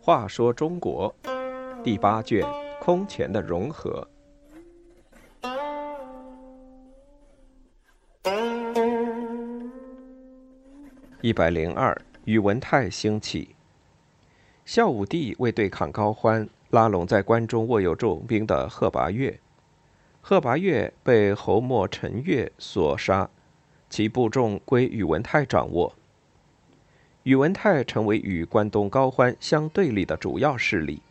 话说中国第八卷空前的融合。一百零二，宇文泰兴起。孝武帝为对抗高欢，拉拢在关中握有重兵的贺拔岳。贺拔岳被侯莫陈岳所杀，其部众归宇文泰掌握。宇文泰成为与关东高欢相对立的主要势力。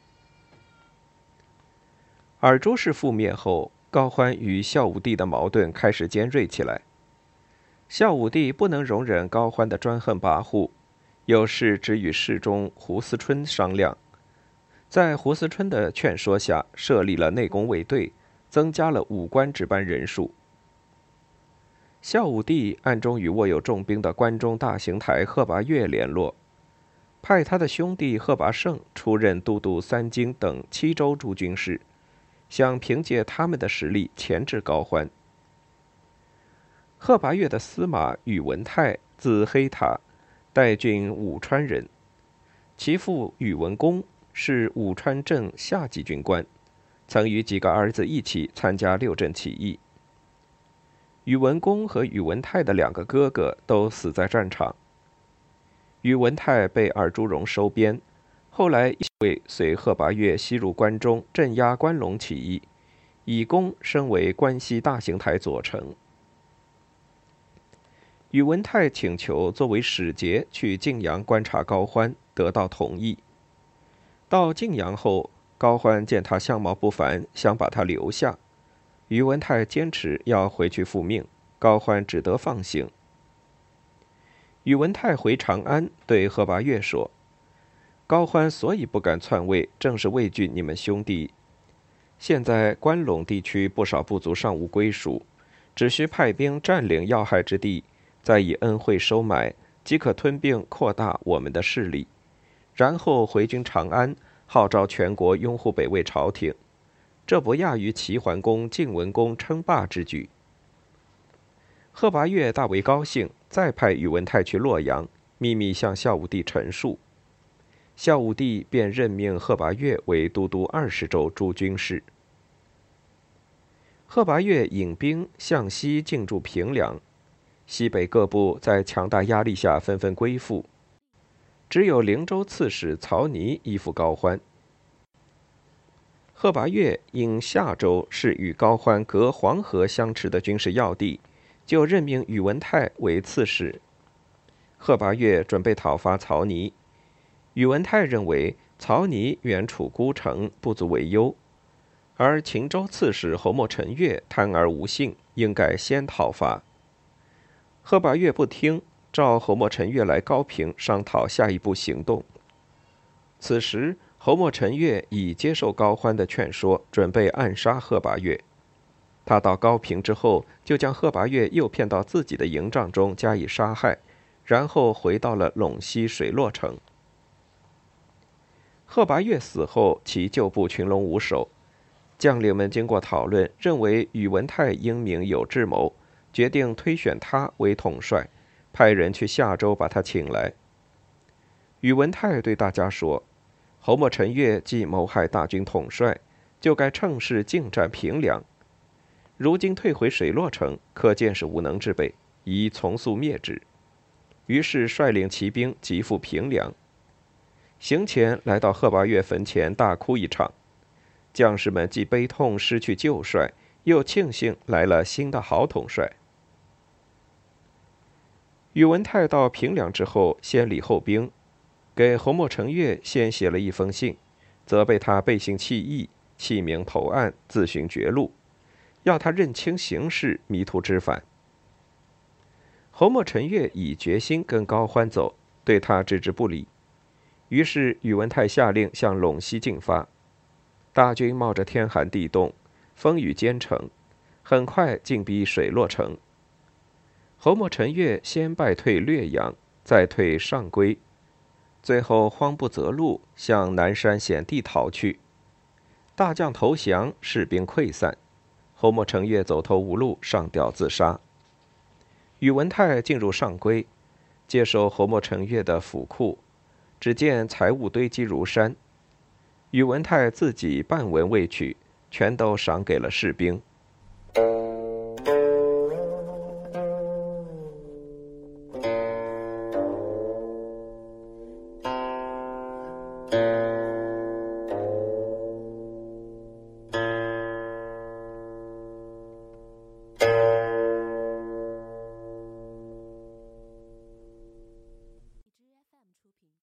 尔朱氏覆灭后，高欢与孝武帝的矛盾开始尖锐起来。孝武帝不能容忍高欢的专横跋扈，有事只与侍中胡思春商量，在胡思春的劝说下，设立了内宫卫队，增加了武官值班人数。孝武帝暗中与握有重兵的关中大行台贺拔岳联络，派他的兄弟贺拔胜出任都督三京等七州诸军事，想凭借他们的实力钳制高欢。贺拔岳的司马宇文泰，字黑塔，代郡武川人，其父宇文公是武川镇下级军官，曾与几个儿子一起参加六镇起义。宇文公和宇文泰的两个哥哥都死在战场。宇文泰被尔朱荣收编，后来为随贺拔岳西入关中镇压关陇起义，以功升为关西大行台左丞。宇文泰请求作为使节去晋阳观察高欢，得到同意。到晋阳后，高欢见他相貌不凡，想把他留下。宇文泰坚持要回去复命，高欢只得放行。宇文泰回长安，对贺拔岳说：“高欢所以不敢篡位，正是畏惧你们兄弟。现在关陇地区不少部族尚无归属，只需派兵占领要害之地，再以恩惠收买，即可吞并扩大我们的势力，然后回军长安，号召全国拥护北魏朝廷。”这不亚于齐桓公、晋文公称霸之举。贺拔岳大为高兴，再派宇文泰去洛阳，秘密向孝武帝陈述。孝武帝便任命贺拔岳为都督二十州诸军事。贺拔岳引兵向西进驻平凉，西北各部在强大压力下纷纷归附，只有灵州刺史曹尼依附高欢。贺拔岳因夏州是与高欢隔黄河相持的军事要地，就任命宇文泰为刺史。贺拔岳准备讨伐曹尼，宇文泰认为曹尼远处孤城，不足为忧，而秦州刺史侯莫陈岳贪而无信，应该先讨伐。贺拔岳不听，召侯莫陈越来高平商讨下一步行动。此时。侯莫陈岳已接受高欢的劝说，准备暗杀贺拔岳。他到高平之后，就将贺拔岳诱骗到自己的营帐中加以杀害，然后回到了陇西水洛城。贺拔岳死后，其旧部群龙无首，将领们经过讨论，认为宇文泰英明有智谋，决定推选他为统帅，派人去夏州把他请来。宇文泰对大家说。侯莫陈岳既谋害大军统帅，就该趁势进占平凉。如今退回水洛城，可见是无能之辈，宜从速灭之。于是率领骑兵急赴平凉。行前来到贺拔岳坟前，大哭一场。将士们既悲痛失去旧帅，又庆幸来了新的好统帅。宇文泰到平凉之后，先礼后兵。给侯莫成岳先写了一封信，责备他背信弃义、弃明投暗、自寻绝路，要他认清形势，迷途知返。侯莫成岳已决心跟高欢走，对他置之不理。于是宇文泰下令向陇西进发，大军冒着天寒地冻、风雨兼程，很快进逼水洛城。侯莫成岳先败退略阳，再退上邽。最后慌不择路，向南山险地逃去。大将投降，士兵溃散，侯莫成岳走投无路，上吊自杀。宇文泰进入上邽，接受侯莫成月的府库，只见财物堆积如山。宇文泰自己半文未取，全都赏给了士兵。